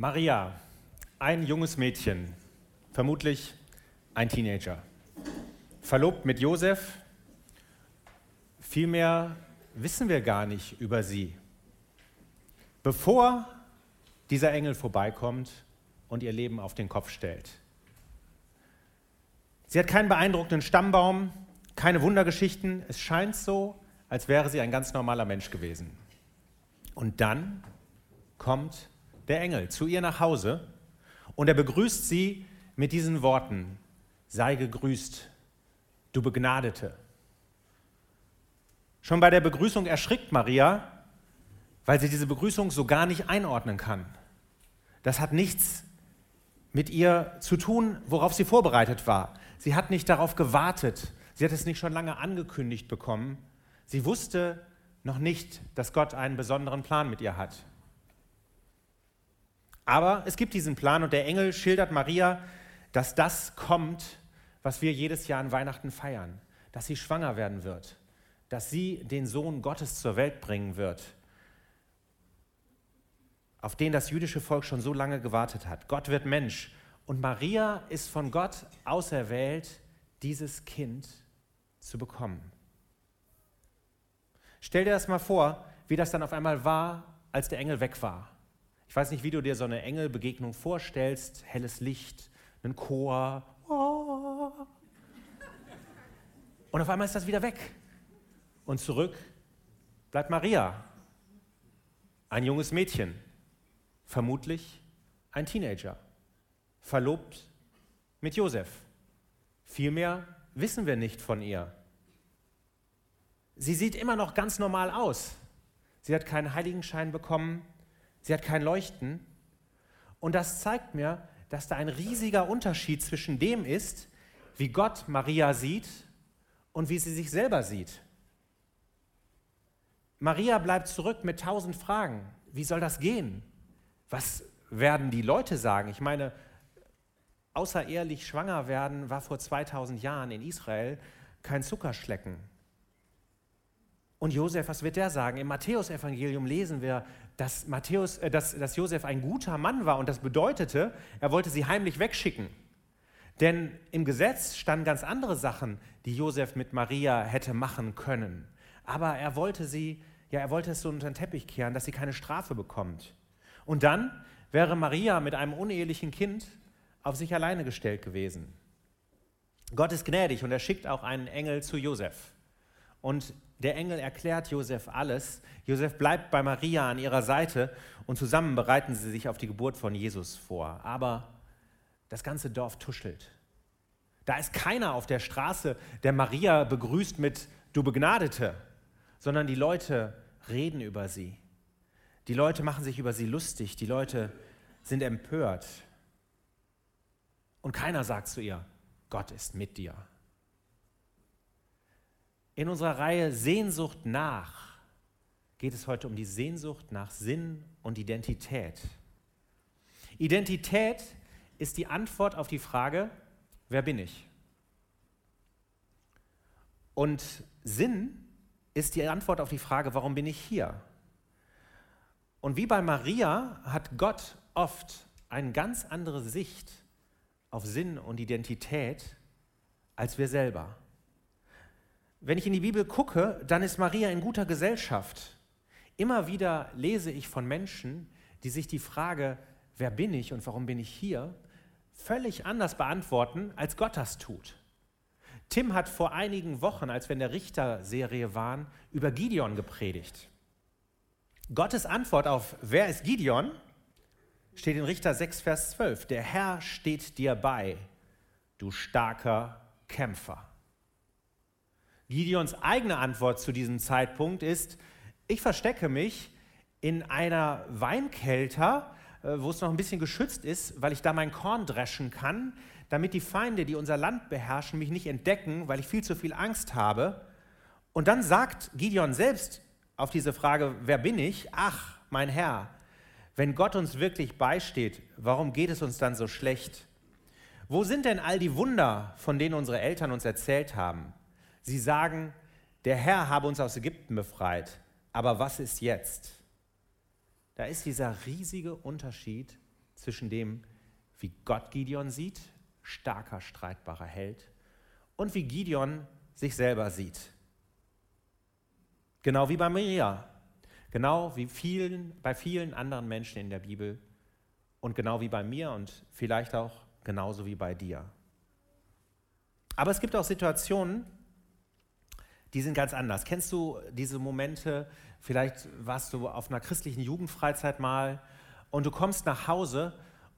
Maria, ein junges Mädchen, vermutlich ein Teenager, verlobt mit Josef. Viel mehr wissen wir gar nicht über sie. Bevor dieser Engel vorbeikommt und ihr Leben auf den Kopf stellt. Sie hat keinen beeindruckenden Stammbaum, keine Wundergeschichten. Es scheint so, als wäre sie ein ganz normaler Mensch gewesen. Und dann kommt der Engel zu ihr nach Hause und er begrüßt sie mit diesen Worten, sei gegrüßt, du Begnadete. Schon bei der Begrüßung erschrickt Maria, weil sie diese Begrüßung so gar nicht einordnen kann. Das hat nichts mit ihr zu tun, worauf sie vorbereitet war. Sie hat nicht darauf gewartet. Sie hat es nicht schon lange angekündigt bekommen. Sie wusste noch nicht, dass Gott einen besonderen Plan mit ihr hat. Aber es gibt diesen Plan und der Engel schildert Maria, dass das kommt, was wir jedes Jahr an Weihnachten feiern, dass sie schwanger werden wird, dass sie den Sohn Gottes zur Welt bringen wird, auf den das jüdische Volk schon so lange gewartet hat. Gott wird Mensch und Maria ist von Gott auserwählt, dieses Kind zu bekommen. Stell dir das mal vor, wie das dann auf einmal war, als der Engel weg war. Ich weiß nicht, wie du dir so eine Engelbegegnung vorstellst. Helles Licht, ein Chor. Und auf einmal ist das wieder weg. Und zurück bleibt Maria, ein junges Mädchen, vermutlich ein Teenager, verlobt mit Josef. Viel mehr wissen wir nicht von ihr. Sie sieht immer noch ganz normal aus. Sie hat keinen Heiligenschein bekommen, Sie hat kein Leuchten. Und das zeigt mir, dass da ein riesiger Unterschied zwischen dem ist, wie Gott Maria sieht und wie sie sich selber sieht. Maria bleibt zurück mit tausend Fragen. Wie soll das gehen? Was werden die Leute sagen? Ich meine, außerehelich schwanger werden war vor 2000 Jahren in Israel kein Zuckerschlecken. Und Josef, was wird der sagen? Im Matthäusevangelium lesen wir, dass, Matthäus, äh, dass, dass Josef ein guter Mann war und das bedeutete, er wollte sie heimlich wegschicken. Denn im Gesetz standen ganz andere Sachen, die Josef mit Maria hätte machen können. Aber er wollte sie, ja, er wollte es so unter den Teppich kehren, dass sie keine Strafe bekommt. Und dann wäre Maria mit einem unehelichen Kind auf sich alleine gestellt gewesen. Gott ist gnädig und er schickt auch einen Engel zu Josef. Und der Engel erklärt Josef alles. Josef bleibt bei Maria an ihrer Seite und zusammen bereiten sie sich auf die Geburt von Jesus vor. Aber das ganze Dorf tuschelt. Da ist keiner auf der Straße, der Maria begrüßt mit Du Begnadete, sondern die Leute reden über sie. Die Leute machen sich über sie lustig. Die Leute sind empört. Und keiner sagt zu ihr, Gott ist mit dir in unserer Reihe Sehnsucht nach geht es heute um die Sehnsucht nach Sinn und Identität. Identität ist die Antwort auf die Frage, wer bin ich? Und Sinn ist die Antwort auf die Frage, warum bin ich hier? Und wie bei Maria hat Gott oft eine ganz andere Sicht auf Sinn und Identität als wir selber. Wenn ich in die Bibel gucke, dann ist Maria in guter Gesellschaft. Immer wieder lese ich von Menschen, die sich die Frage, wer bin ich und warum bin ich hier, völlig anders beantworten, als Gott das tut. Tim hat vor einigen Wochen, als wir in der Richterserie waren, über Gideon gepredigt. Gottes Antwort auf Wer ist Gideon steht in Richter 6, Vers 12. Der Herr steht dir bei, du starker Kämpfer. Gideons eigene Antwort zu diesem Zeitpunkt ist, ich verstecke mich in einer Weinkelter, äh, wo es noch ein bisschen geschützt ist, weil ich da mein Korn dreschen kann, damit die Feinde, die unser Land beherrschen, mich nicht entdecken, weil ich viel zu viel Angst habe. Und dann sagt Gideon selbst auf diese Frage, wer bin ich? Ach, mein Herr, wenn Gott uns wirklich beisteht, warum geht es uns dann so schlecht? Wo sind denn all die Wunder, von denen unsere Eltern uns erzählt haben? Sie sagen, der Herr habe uns aus Ägypten befreit, aber was ist jetzt? Da ist dieser riesige Unterschied zwischen dem, wie Gott Gideon sieht, starker, streitbarer Held, und wie Gideon sich selber sieht. Genau wie bei Maria, genau wie vielen, bei vielen anderen Menschen in der Bibel und genau wie bei mir und vielleicht auch genauso wie bei dir. Aber es gibt auch Situationen, die sind ganz anders. Kennst du diese Momente, vielleicht warst du auf einer christlichen Jugendfreizeit mal und du kommst nach Hause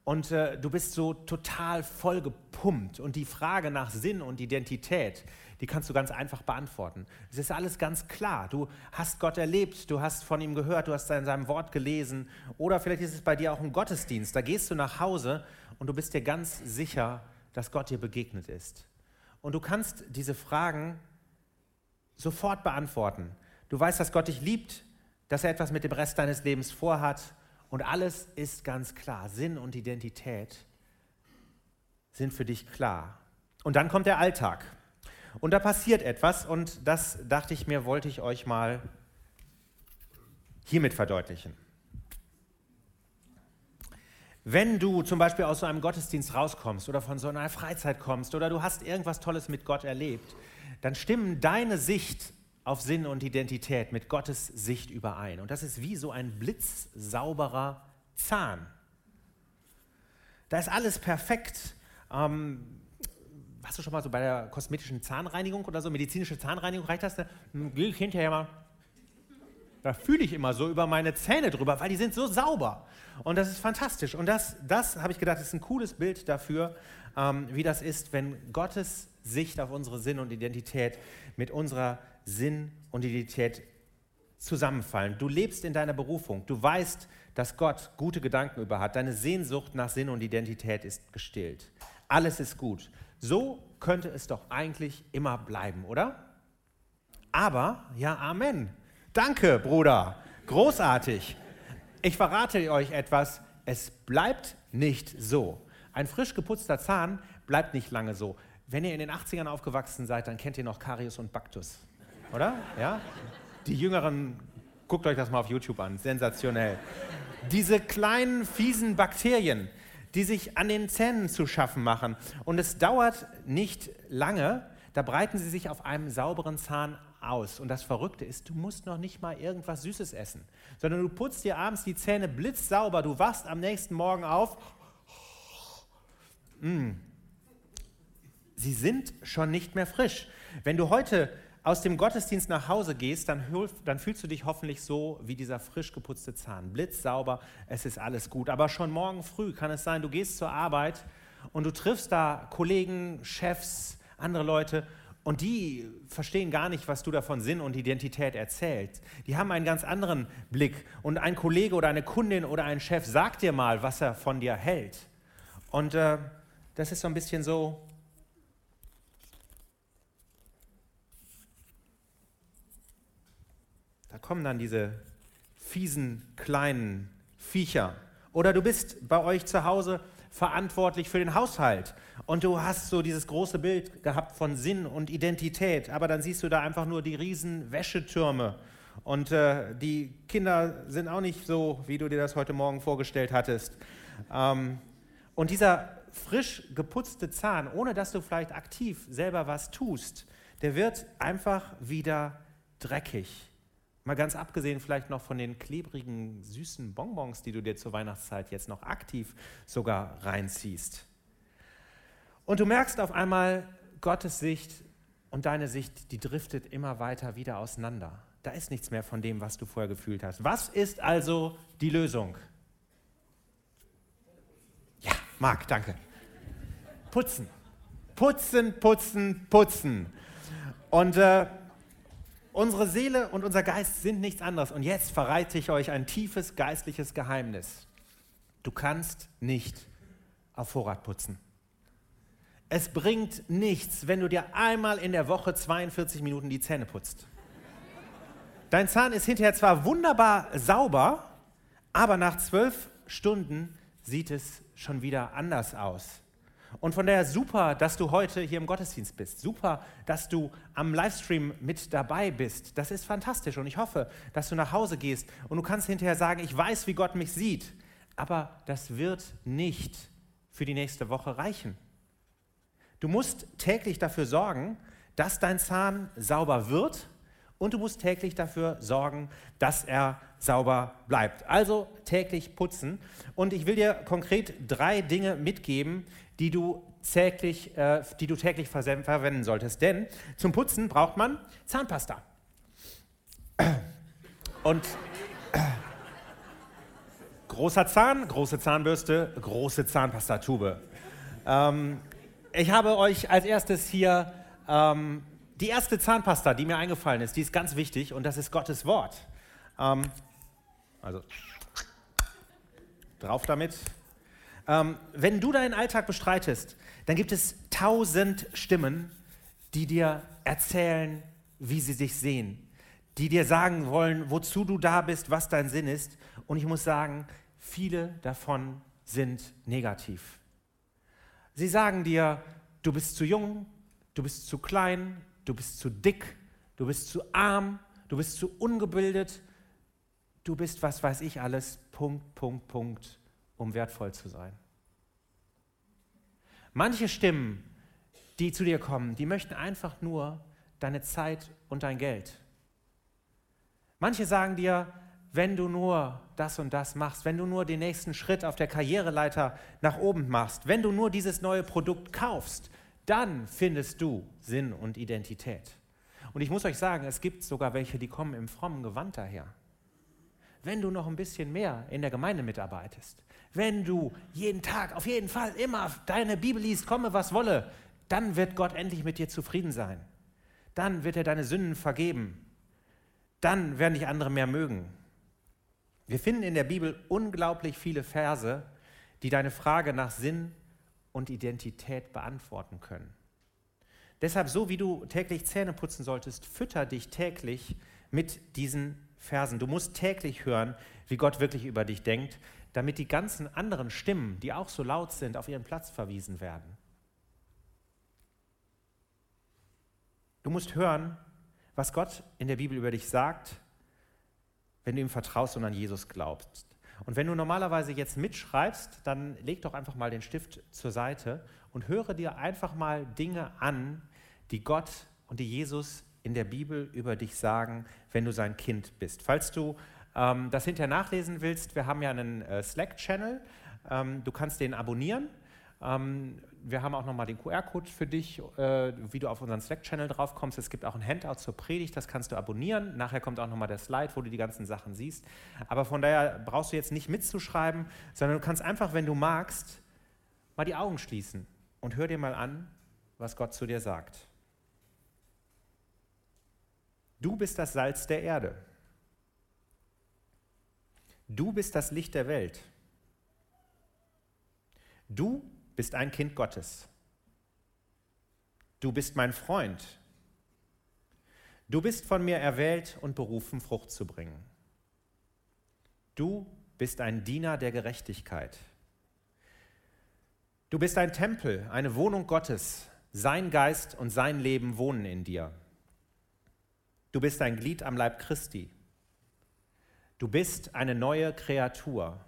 und äh, du bist so total voll gepumpt und die Frage nach Sinn und Identität, die kannst du ganz einfach beantworten. Es ist alles ganz klar. Du hast Gott erlebt, du hast von ihm gehört, du hast in seinem Wort gelesen oder vielleicht ist es bei dir auch ein Gottesdienst. Da gehst du nach Hause und du bist dir ganz sicher, dass Gott dir begegnet ist. Und du kannst diese Fragen sofort beantworten. Du weißt, dass Gott dich liebt, dass er etwas mit dem Rest deines Lebens vorhat und alles ist ganz klar. Sinn und Identität sind für dich klar. Und dann kommt der Alltag. Und da passiert etwas und das dachte ich mir, wollte ich euch mal hiermit verdeutlichen. Wenn du zum Beispiel aus so einem Gottesdienst rauskommst oder von so einer Freizeit kommst oder du hast irgendwas Tolles mit Gott erlebt, dann stimmen deine Sicht auf Sinn und Identität mit Gottes Sicht überein. Und das ist wie so ein blitzsauberer Zahn. Da ist alles perfekt. Ähm, warst du schon mal so bei der kosmetischen Zahnreinigung oder so, medizinische Zahnreinigung, reicht das? Ich hinterher mal da fühle ich immer so über meine Zähne drüber, weil die sind so sauber. Und das ist fantastisch. Und das, das habe ich gedacht, ist ein cooles Bild dafür, ähm, wie das ist, wenn Gottes Sicht auf unsere Sinn und Identität mit unserer Sinn und Identität zusammenfallen. Du lebst in deiner Berufung. Du weißt, dass Gott gute Gedanken über hat. Deine Sehnsucht nach Sinn und Identität ist gestillt. Alles ist gut. So könnte es doch eigentlich immer bleiben, oder? Aber, ja, Amen. Danke, Bruder. Großartig. Ich verrate euch etwas. Es bleibt nicht so. Ein frisch geputzter Zahn bleibt nicht lange so. Wenn ihr in den 80ern aufgewachsen seid, dann kennt ihr noch Karius und Baktus. Oder? Ja? Die Jüngeren, guckt euch das mal auf YouTube an. Sensationell. Diese kleinen, fiesen Bakterien, die sich an den Zähnen zu schaffen machen. Und es dauert nicht lange, da breiten sie sich auf einem sauberen Zahn aus. Und das Verrückte ist, du musst noch nicht mal irgendwas Süßes essen, sondern du putzt dir abends die Zähne blitzsauber, du wachst am nächsten Morgen auf. Mm. Sie sind schon nicht mehr frisch. Wenn du heute aus dem Gottesdienst nach Hause gehst, dann, dann, fühlst du dich hoffentlich so wie dieser frisch geputzte Zahn. Blitzsauber, es ist alles gut. Aber schon morgen früh kann es sein, du gehst zur Arbeit und du triffst da Kollegen, Chefs, andere Leute und die verstehen gar nicht, was du da von Sinn und Identität erzählst. Die haben einen ganz anderen Blick. Und ein Kollege oder eine Kundin oder ein Chef sagt dir mal, was er von dir hält. Und äh, das ist so ein bisschen so. Da kommen dann diese fiesen kleinen Viecher. Oder du bist bei euch zu Hause verantwortlich für den Haushalt. Und du hast so dieses große Bild gehabt von Sinn und Identität, aber dann siehst du da einfach nur die riesen Wäschetürme. Und äh, die Kinder sind auch nicht so, wie du dir das heute Morgen vorgestellt hattest. Ähm, und dieser frisch geputzte Zahn, ohne dass du vielleicht aktiv selber was tust, der wird einfach wieder dreckig. Mal ganz abgesehen vielleicht noch von den klebrigen, süßen Bonbons, die du dir zur Weihnachtszeit jetzt noch aktiv sogar reinziehst. Und du merkst auf einmal, Gottes Sicht und deine Sicht, die driftet immer weiter wieder auseinander. Da ist nichts mehr von dem, was du vorher gefühlt hast. Was ist also die Lösung? Ja, Marc, danke. Putzen. Putzen, putzen, putzen. Und äh, Unsere Seele und unser Geist sind nichts anderes. Und jetzt verrate ich euch ein tiefes geistliches Geheimnis. Du kannst nicht auf Vorrat putzen. Es bringt nichts, wenn du dir einmal in der Woche 42 Minuten die Zähne putzt. Dein Zahn ist hinterher zwar wunderbar sauber, aber nach zwölf Stunden sieht es schon wieder anders aus. Und von daher super, dass du heute hier im Gottesdienst bist. Super, dass du am Livestream mit dabei bist. Das ist fantastisch und ich hoffe, dass du nach Hause gehst und du kannst hinterher sagen, ich weiß, wie Gott mich sieht. aber das wird nicht für die nächste Woche reichen. Du musst täglich dafür sorgen, dass dein Zahn sauber wird und du musst täglich dafür sorgen, dass er sauber bleibt. Also täglich putzen. Und ich will dir konkret drei Dinge mitgeben, die du täglich, äh, die du täglich verwenden solltest. Denn zum Putzen braucht man Zahnpasta. Und großer Zahn, große Zahnbürste, große Zahnpastatube. Ähm, ich habe euch als erstes hier ähm, die erste Zahnpasta, die mir eingefallen ist, die ist ganz wichtig und das ist Gottes Wort. Ähm, also drauf damit. Ähm, wenn du deinen Alltag bestreitest, dann gibt es tausend Stimmen, die dir erzählen, wie sie sich sehen, die dir sagen wollen, wozu du da bist, was dein Sinn ist. Und ich muss sagen, viele davon sind negativ. Sie sagen dir, du bist zu jung, du bist zu klein, du bist zu dick, du bist zu arm, du bist zu ungebildet, du bist was weiß ich alles, Punkt, Punkt, Punkt, um wertvoll zu sein. Manche Stimmen, die zu dir kommen, die möchten einfach nur deine Zeit und dein Geld. Manche sagen dir, wenn du nur das und das machst, wenn du nur den nächsten Schritt auf der Karriereleiter nach oben machst, wenn du nur dieses neue Produkt kaufst, dann findest du Sinn und Identität. Und ich muss euch sagen, es gibt sogar welche, die kommen im frommen Gewand daher. Wenn du noch ein bisschen mehr in der Gemeinde mitarbeitest, wenn du jeden Tag auf jeden Fall immer deine Bibel liest, komme was wolle, dann wird Gott endlich mit dir zufrieden sein. Dann wird er deine Sünden vergeben. Dann werden dich andere mehr mögen. Wir finden in der Bibel unglaublich viele Verse, die deine Frage nach Sinn und Identität beantworten können. Deshalb, so wie du täglich Zähne putzen solltest, fütter dich täglich mit diesen Versen. Du musst täglich hören, wie Gott wirklich über dich denkt, damit die ganzen anderen Stimmen, die auch so laut sind, auf ihren Platz verwiesen werden. Du musst hören, was Gott in der Bibel über dich sagt, wenn du ihm vertraust und an Jesus glaubst. Und wenn du normalerweise jetzt mitschreibst, dann leg doch einfach mal den Stift zur Seite und höre dir einfach mal Dinge an, die Gott und die Jesus in der Bibel über dich sagen, wenn du sein Kind bist. Falls du ähm, das hinterher nachlesen willst, wir haben ja einen äh, Slack-Channel. Ähm, du kannst den abonnieren. Ähm, wir haben auch nochmal den QR-Code für dich, äh, wie du auf unseren Slack-Channel drauf kommst. Es gibt auch ein Handout zur Predigt, das kannst du abonnieren. Nachher kommt auch nochmal der Slide, wo du die ganzen Sachen siehst. Aber von daher brauchst du jetzt nicht mitzuschreiben, sondern du kannst einfach, wenn du magst, mal die Augen schließen und hör dir mal an, was Gott zu dir sagt. Du bist das Salz der Erde. Du bist das Licht der Welt. Du bist ein Kind Gottes. Du bist mein Freund. Du bist von mir erwählt und berufen, Frucht zu bringen. Du bist ein Diener der Gerechtigkeit. Du bist ein Tempel, eine Wohnung Gottes. Sein Geist und sein Leben wohnen in dir. Du bist ein Glied am Leib Christi. Du bist eine neue Kreatur.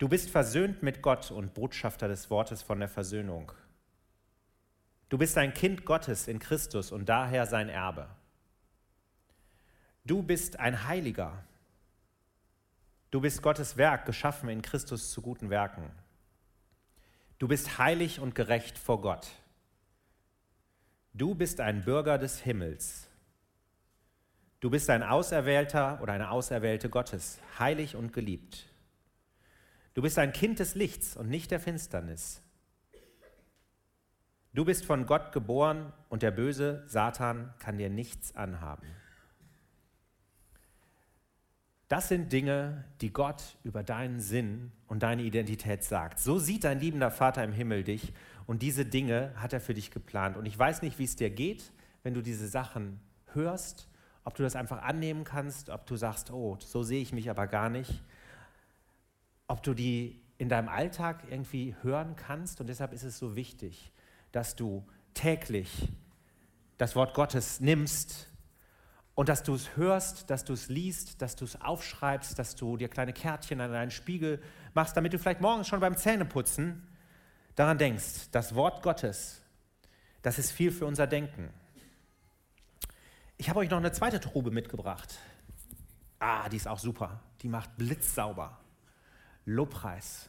Du bist versöhnt mit Gott und Botschafter des Wortes von der Versöhnung. Du bist ein Kind Gottes in Christus und daher sein Erbe. Du bist ein Heiliger. Du bist Gottes Werk, geschaffen in Christus zu guten Werken. Du bist heilig und gerecht vor Gott. Du bist ein Bürger des Himmels. Du bist ein Auserwählter oder eine Auserwählte Gottes, heilig und geliebt. Du bist ein Kind des Lichts und nicht der Finsternis. Du bist von Gott geboren und der böse Satan kann dir nichts anhaben. Das sind Dinge, die Gott über deinen Sinn und deine Identität sagt. So sieht dein liebender Vater im Himmel dich und diese Dinge hat er für dich geplant. Und ich weiß nicht, wie es dir geht, wenn du diese Sachen hörst, ob du das einfach annehmen kannst, ob du sagst, oh, so sehe ich mich aber gar nicht ob du die in deinem Alltag irgendwie hören kannst. Und deshalb ist es so wichtig, dass du täglich das Wort Gottes nimmst und dass du es hörst, dass du es liest, dass du es aufschreibst, dass du dir kleine Kärtchen an deinen Spiegel machst, damit du vielleicht morgens schon beim Zähneputzen daran denkst, das Wort Gottes, das ist viel für unser Denken. Ich habe euch noch eine zweite Trube mitgebracht. Ah, die ist auch super. Die macht blitzsauber. Lobpreis.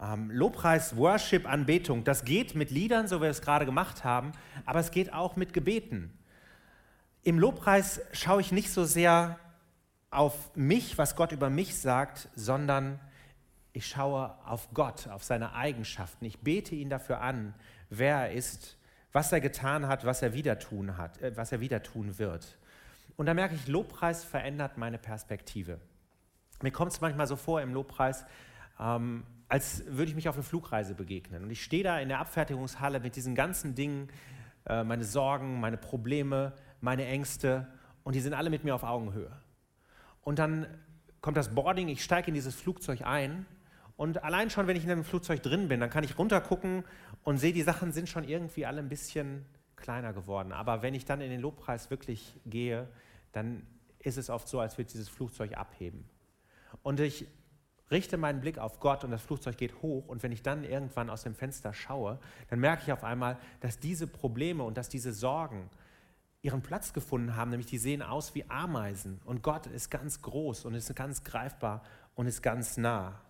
Ähm, Lobpreis, Worship, Anbetung, das geht mit Liedern, so wie wir es gerade gemacht haben, aber es geht auch mit Gebeten. Im Lobpreis schaue ich nicht so sehr auf mich, was Gott über mich sagt, sondern ich schaue auf Gott, auf seine Eigenschaften. Ich bete ihn dafür an, wer er ist, was er getan hat, was er wieder tun hat, äh, was er wieder tun wird. Und da merke ich, Lobpreis verändert meine Perspektive. Mir kommt es manchmal so vor im Lobpreis, ähm, als würde ich mich auf eine Flugreise begegnen. Und ich stehe da in der Abfertigungshalle mit diesen ganzen Dingen, äh, meine Sorgen, meine Probleme, meine Ängste, und die sind alle mit mir auf Augenhöhe. Und dann kommt das Boarding, ich steige in dieses Flugzeug ein und allein schon, wenn ich in einem Flugzeug drin bin, dann kann ich runtergucken und sehe, die Sachen sind schon irgendwie alle ein bisschen kleiner geworden. Aber wenn ich dann in den Lobpreis wirklich gehe, dann ist es oft so, als würde dieses Flugzeug abheben. Und ich richte meinen Blick auf Gott und das Flugzeug geht hoch. Und wenn ich dann irgendwann aus dem Fenster schaue, dann merke ich auf einmal, dass diese Probleme und dass diese Sorgen ihren Platz gefunden haben, nämlich die sehen aus wie Ameisen. Und Gott ist ganz groß und ist ganz greifbar und ist ganz nah.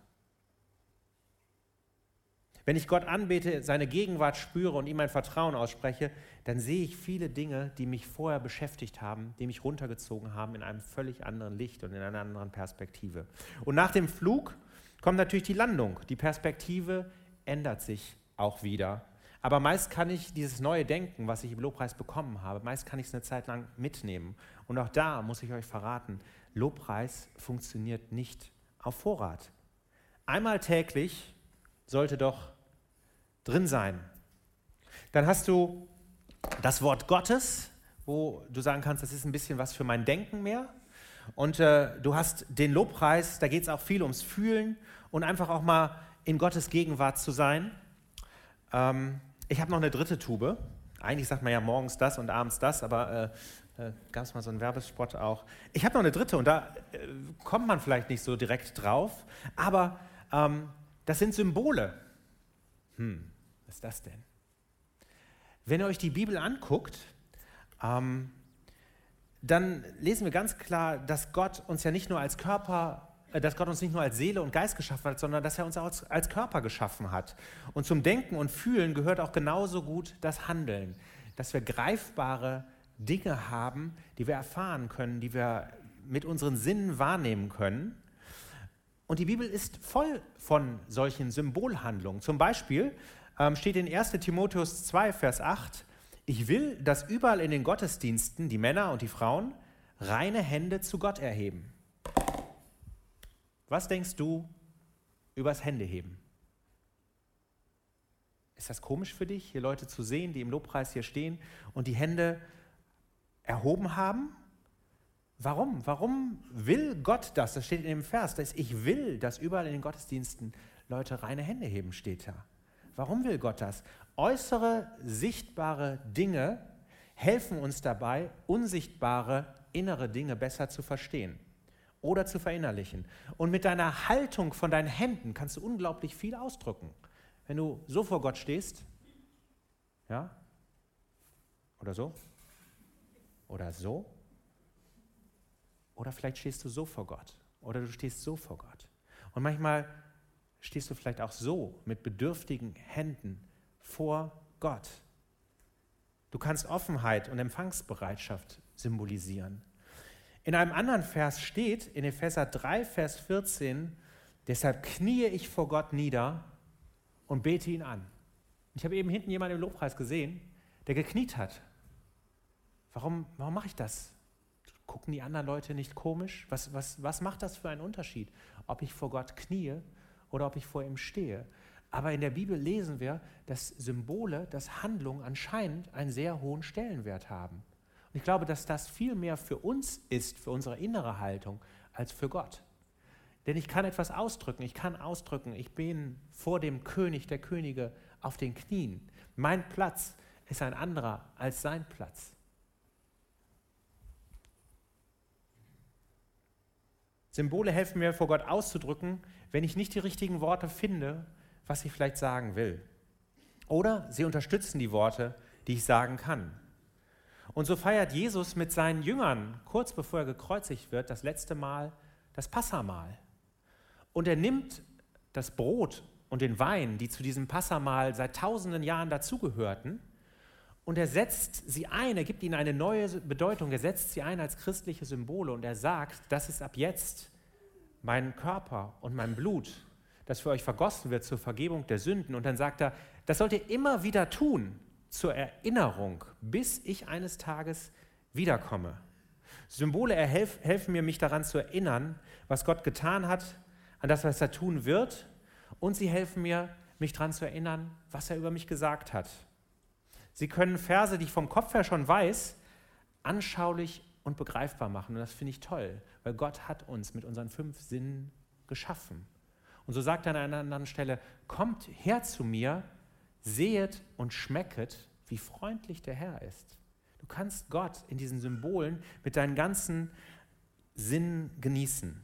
Wenn ich Gott anbete, seine Gegenwart spüre und ihm mein Vertrauen ausspreche, dann sehe ich viele Dinge, die mich vorher beschäftigt haben, die mich runtergezogen haben in einem völlig anderen Licht und in einer anderen Perspektive. Und nach dem Flug kommt natürlich die Landung. Die Perspektive ändert sich auch wieder. Aber meist kann ich dieses neue Denken, was ich im Lobpreis bekommen habe, meist kann ich es eine Zeit lang mitnehmen. Und auch da muss ich euch verraten, Lobpreis funktioniert nicht auf Vorrat. Einmal täglich sollte doch drin sein. Dann hast du das Wort Gottes, wo du sagen kannst, das ist ein bisschen was für mein Denken mehr. Und äh, du hast den Lobpreis, da geht es auch viel ums Fühlen und einfach auch mal in Gottes Gegenwart zu sein. Ähm, ich habe noch eine dritte Tube. Eigentlich sagt man ja morgens das und abends das, aber äh, äh, gab es mal so einen Werbespot auch. Ich habe noch eine dritte und da äh, kommt man vielleicht nicht so direkt drauf, aber ähm, das sind Symbole. Hm, was ist das denn? Wenn ihr euch die Bibel anguckt, ähm, dann lesen wir ganz klar, dass Gott uns ja nicht nur als Körper, äh, dass Gott uns nicht nur als Seele und Geist geschaffen hat, sondern dass er uns auch als, als Körper geschaffen hat. Und zum Denken und Fühlen gehört auch genauso gut das Handeln, dass wir greifbare Dinge haben, die wir erfahren können, die wir mit unseren Sinnen wahrnehmen können. Und die Bibel ist voll von solchen Symbolhandlungen. Zum Beispiel ähm, steht in 1 Timotheus 2, Vers 8, ich will, dass überall in den Gottesdiensten die Männer und die Frauen reine Hände zu Gott erheben. Was denkst du übers Händeheben? Ist das komisch für dich, hier Leute zu sehen, die im Lobpreis hier stehen und die Hände erhoben haben? Warum? Warum will Gott das? Das steht in dem Vers, dass ich will, dass überall in den Gottesdiensten Leute reine Hände heben, steht da. Warum will Gott das? Äußere, sichtbare Dinge helfen uns dabei, unsichtbare innere Dinge besser zu verstehen oder zu verinnerlichen. Und mit deiner Haltung von deinen Händen kannst du unglaublich viel ausdrücken. Wenn du so vor Gott stehst, ja, oder so, oder so, oder vielleicht stehst du so vor Gott, oder du stehst so vor Gott. Und manchmal stehst du vielleicht auch so mit bedürftigen Händen vor Gott. Du kannst Offenheit und Empfangsbereitschaft symbolisieren. In einem anderen Vers steht, in Epheser 3, Vers 14, deshalb kniee ich vor Gott nieder und bete ihn an. Ich habe eben hinten jemanden im Lobpreis gesehen, der gekniet hat. Warum, warum mache ich das? Gucken die anderen Leute nicht komisch? Was, was, was macht das für einen Unterschied, ob ich vor Gott kniee oder ob ich vor ihm stehe. Aber in der Bibel lesen wir, dass Symbole, dass Handlungen anscheinend einen sehr hohen Stellenwert haben. Und ich glaube, dass das viel mehr für uns ist, für unsere innere Haltung, als für Gott. Denn ich kann etwas ausdrücken. Ich kann ausdrücken, ich bin vor dem König der Könige auf den Knien. Mein Platz ist ein anderer als sein Platz. Symbole helfen mir, vor Gott auszudrücken, wenn ich nicht die richtigen Worte finde, was ich vielleicht sagen will. Oder sie unterstützen die Worte, die ich sagen kann. Und so feiert Jesus mit seinen Jüngern, kurz bevor er gekreuzigt wird, das letzte Mal das Passamahl. Und er nimmt das Brot und den Wein, die zu diesem Passamahl seit tausenden Jahren dazugehörten, und er setzt sie ein, er gibt ihnen eine neue Bedeutung, er setzt sie ein als christliche Symbole und er sagt, das ist ab jetzt mein Körper und mein Blut, das für euch vergossen wird zur Vergebung der Sünden. Und dann sagt er, das sollt ihr immer wieder tun zur Erinnerung, bis ich eines Tages wiederkomme. Symbole helfen mir, mich daran zu erinnern, was Gott getan hat, an das, was er tun wird. Und sie helfen mir, mich daran zu erinnern, was er über mich gesagt hat. Sie können Verse, die ich vom Kopf her schon weiß, anschaulich und begreifbar machen. Und das finde ich toll, weil Gott hat uns mit unseren fünf Sinnen geschaffen. Und so sagt er an einer anderen Stelle, kommt her zu mir, sehet und schmecket, wie freundlich der Herr ist. Du kannst Gott in diesen Symbolen mit deinen ganzen Sinnen genießen.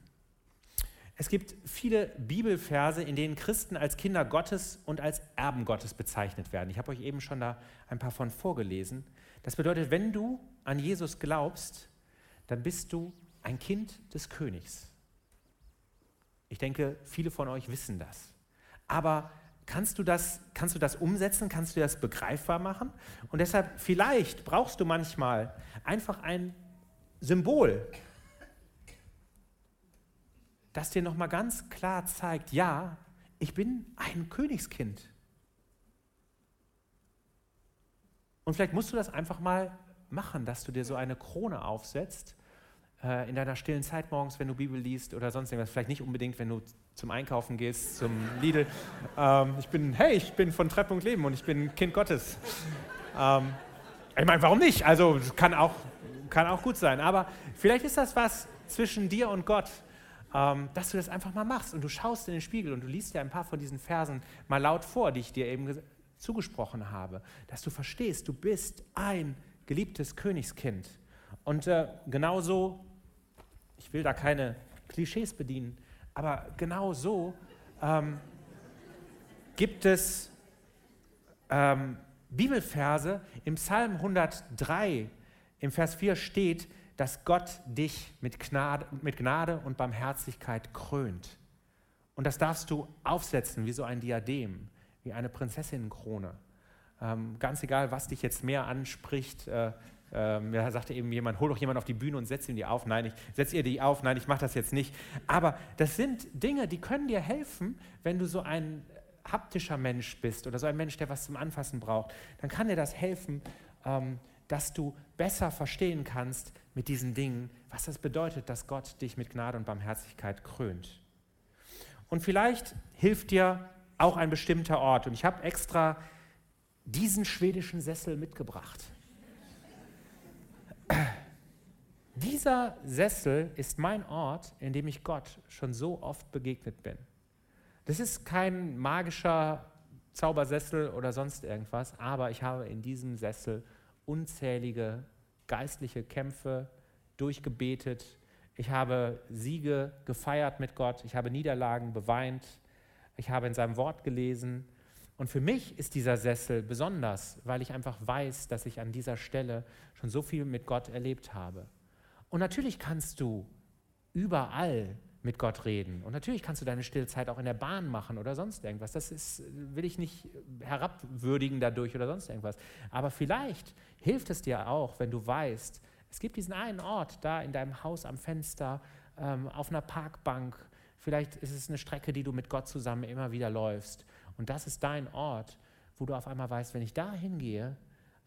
Es gibt viele Bibelverse, in denen Christen als Kinder Gottes und als Erben Gottes bezeichnet werden. Ich habe euch eben schon da ein paar von vorgelesen. Das bedeutet, wenn du an Jesus glaubst, dann bist du ein Kind des Königs. Ich denke, viele von euch wissen das. Aber kannst du das, kannst du das umsetzen? Kannst du das begreifbar machen? Und deshalb, vielleicht brauchst du manchmal einfach ein Symbol, das dir nochmal ganz klar zeigt, ja, ich bin ein Königskind. Und vielleicht musst du das einfach mal machen, dass du dir so eine Krone aufsetzt äh, in deiner stillen Zeit morgens, wenn du Bibel liest oder sonst irgendwas. Vielleicht nicht unbedingt, wenn du zum Einkaufen gehst, zum Lidl. Ähm, ich bin, hey, ich bin von Treffpunkt Leben und ich bin Kind Gottes. Ähm, ich meine, warum nicht? Also kann auch, kann auch gut sein. Aber vielleicht ist das was zwischen dir und Gott ähm, dass du das einfach mal machst und du schaust in den Spiegel und du liest dir ein paar von diesen Versen mal laut vor, die ich dir eben zugesprochen habe, dass du verstehst, du bist ein geliebtes Königskind. Und äh, genauso, ich will da keine Klischees bedienen, aber genau so ähm, gibt es ähm, Bibelverse im Psalm 103, im Vers 4 steht, dass Gott dich mit Gnade, mit Gnade und Barmherzigkeit krönt. Und das darfst du aufsetzen wie so ein Diadem, wie eine Prinzessinnenkrone. Ähm, ganz egal, was dich jetzt mehr anspricht. Äh, äh, mir sagte eben jemand, hol doch jemand auf die Bühne und setz ihm die auf. Nein, ich setz ihr die auf. Nein, ich mache das jetzt nicht. Aber das sind Dinge, die können dir helfen, wenn du so ein haptischer Mensch bist oder so ein Mensch, der was zum Anfassen braucht. Dann kann dir das helfen, ähm, dass du besser verstehen kannst mit diesen Dingen, was das bedeutet, dass Gott dich mit Gnade und Barmherzigkeit krönt. Und vielleicht hilft dir auch ein bestimmter Ort. Und ich habe extra diesen schwedischen Sessel mitgebracht. Dieser Sessel ist mein Ort, in dem ich Gott schon so oft begegnet bin. Das ist kein magischer Zaubersessel oder sonst irgendwas, aber ich habe in diesem Sessel unzählige geistliche Kämpfe durchgebetet. Ich habe Siege gefeiert mit Gott. Ich habe Niederlagen beweint. Ich habe in seinem Wort gelesen. Und für mich ist dieser Sessel besonders, weil ich einfach weiß, dass ich an dieser Stelle schon so viel mit Gott erlebt habe. Und natürlich kannst du überall mit Gott reden. Und natürlich kannst du deine Stillzeit auch in der Bahn machen oder sonst irgendwas. Das ist, will ich nicht herabwürdigen dadurch oder sonst irgendwas. Aber vielleicht hilft es dir auch, wenn du weißt, es gibt diesen einen Ort da in deinem Haus am Fenster, ähm, auf einer Parkbank. Vielleicht ist es eine Strecke, die du mit Gott zusammen immer wieder läufst. Und das ist dein Ort, wo du auf einmal weißt, wenn ich da hingehe,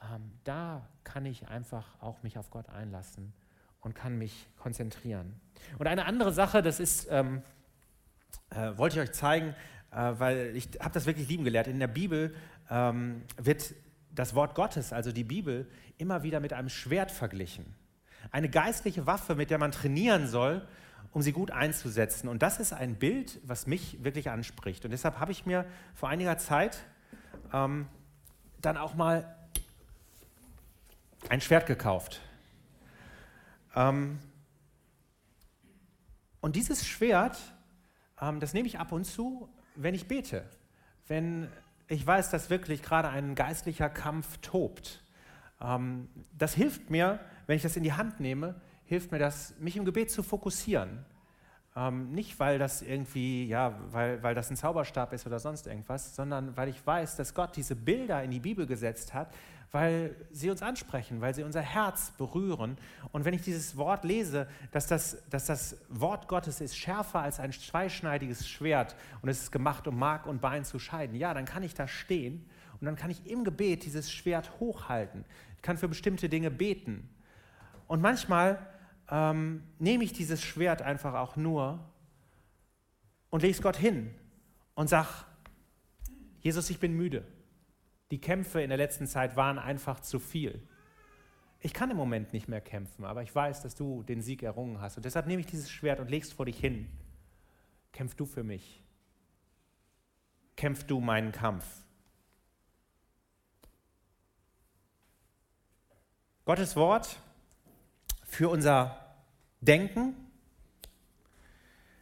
ähm, da kann ich einfach auch mich auf Gott einlassen und kann mich konzentrieren. Und eine andere Sache, das ist, ähm, äh, wollte ich euch zeigen, äh, weil ich habe das wirklich lieben gelehrt. In der Bibel ähm, wird das Wort Gottes, also die Bibel, immer wieder mit einem Schwert verglichen. Eine geistliche Waffe, mit der man trainieren soll, um sie gut einzusetzen. Und das ist ein Bild, was mich wirklich anspricht. Und deshalb habe ich mir vor einiger Zeit ähm, dann auch mal ein Schwert gekauft. Ähm, Und dieses Schwert, ähm, das nehme ich ab und zu, wenn ich bete. Wenn ich weiß, dass wirklich gerade ein geistlicher Kampf tobt. Ähm, das hilft mir, wenn ich das in die Hand nehme, hilft mir das, mich im Gebet zu fokussieren. Ähm, nicht, weil das irgendwie, ja, weil, weil das ein Zauberstab ist oder sonst irgendwas, sondern weil ich weiß, dass Gott diese Bilder in die Bibel gesetzt hat, weil sie uns ansprechen, weil sie unser Herz berühren. Und wenn ich dieses Wort lese, dass das, dass das Wort Gottes ist schärfer als ein zweischneidiges Schwert und es ist gemacht, um Mark und Bein zu scheiden, ja, dann kann ich da stehen und dann kann ich im Gebet dieses Schwert hochhalten. Ich kann für bestimmte Dinge beten. Und manchmal ähm, nehme ich dieses Schwert einfach auch nur und lege es Gott hin und sage, Jesus, ich bin müde. Die Kämpfe in der letzten Zeit waren einfach zu viel. Ich kann im Moment nicht mehr kämpfen, aber ich weiß, dass du den Sieg errungen hast. Und deshalb nehme ich dieses Schwert und lege es vor dich hin. Kämpf du für mich. Kämpf du meinen Kampf. Gottes Wort für unser Denken,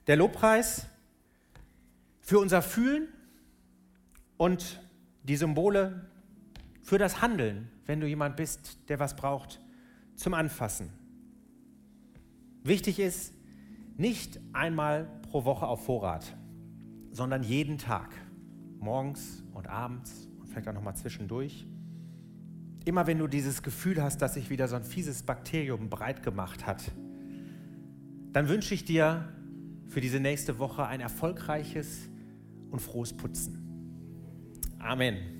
der Lobpreis für unser Fühlen und die Symbole für das Handeln, wenn du jemand bist, der was braucht zum Anfassen. Wichtig ist, nicht einmal pro Woche auf Vorrat, sondern jeden Tag, morgens und abends und vielleicht auch nochmal zwischendurch. Immer wenn du dieses Gefühl hast, dass sich wieder so ein fieses Bakterium breit gemacht hat, dann wünsche ich dir für diese nächste Woche ein erfolgreiches und frohes Putzen. Amen.